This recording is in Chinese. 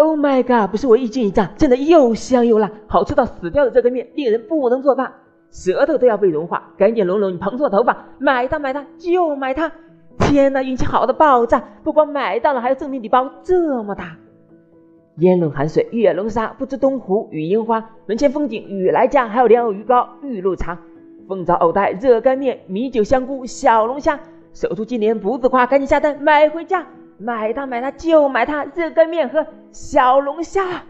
Oh my god！不是我一惊一乍，真的又香又辣，好吃到死掉的热干面，令人不能作罢，舌头都要被融化。赶紧拢拢你蓬松的头发，买它买它就买它！天哪，运气好的爆炸！不光买到了，还有赠品礼包这么大。烟笼寒水，月笼沙，不知东湖与樱花。门前风景雨来佳，还有莲藕鱼糕、玉露茶。凤爪藕带热干面，米酒香菇小龙虾。守住今年不自夸，赶紧下单买回家。买它买它就买它，热干面和小龙虾。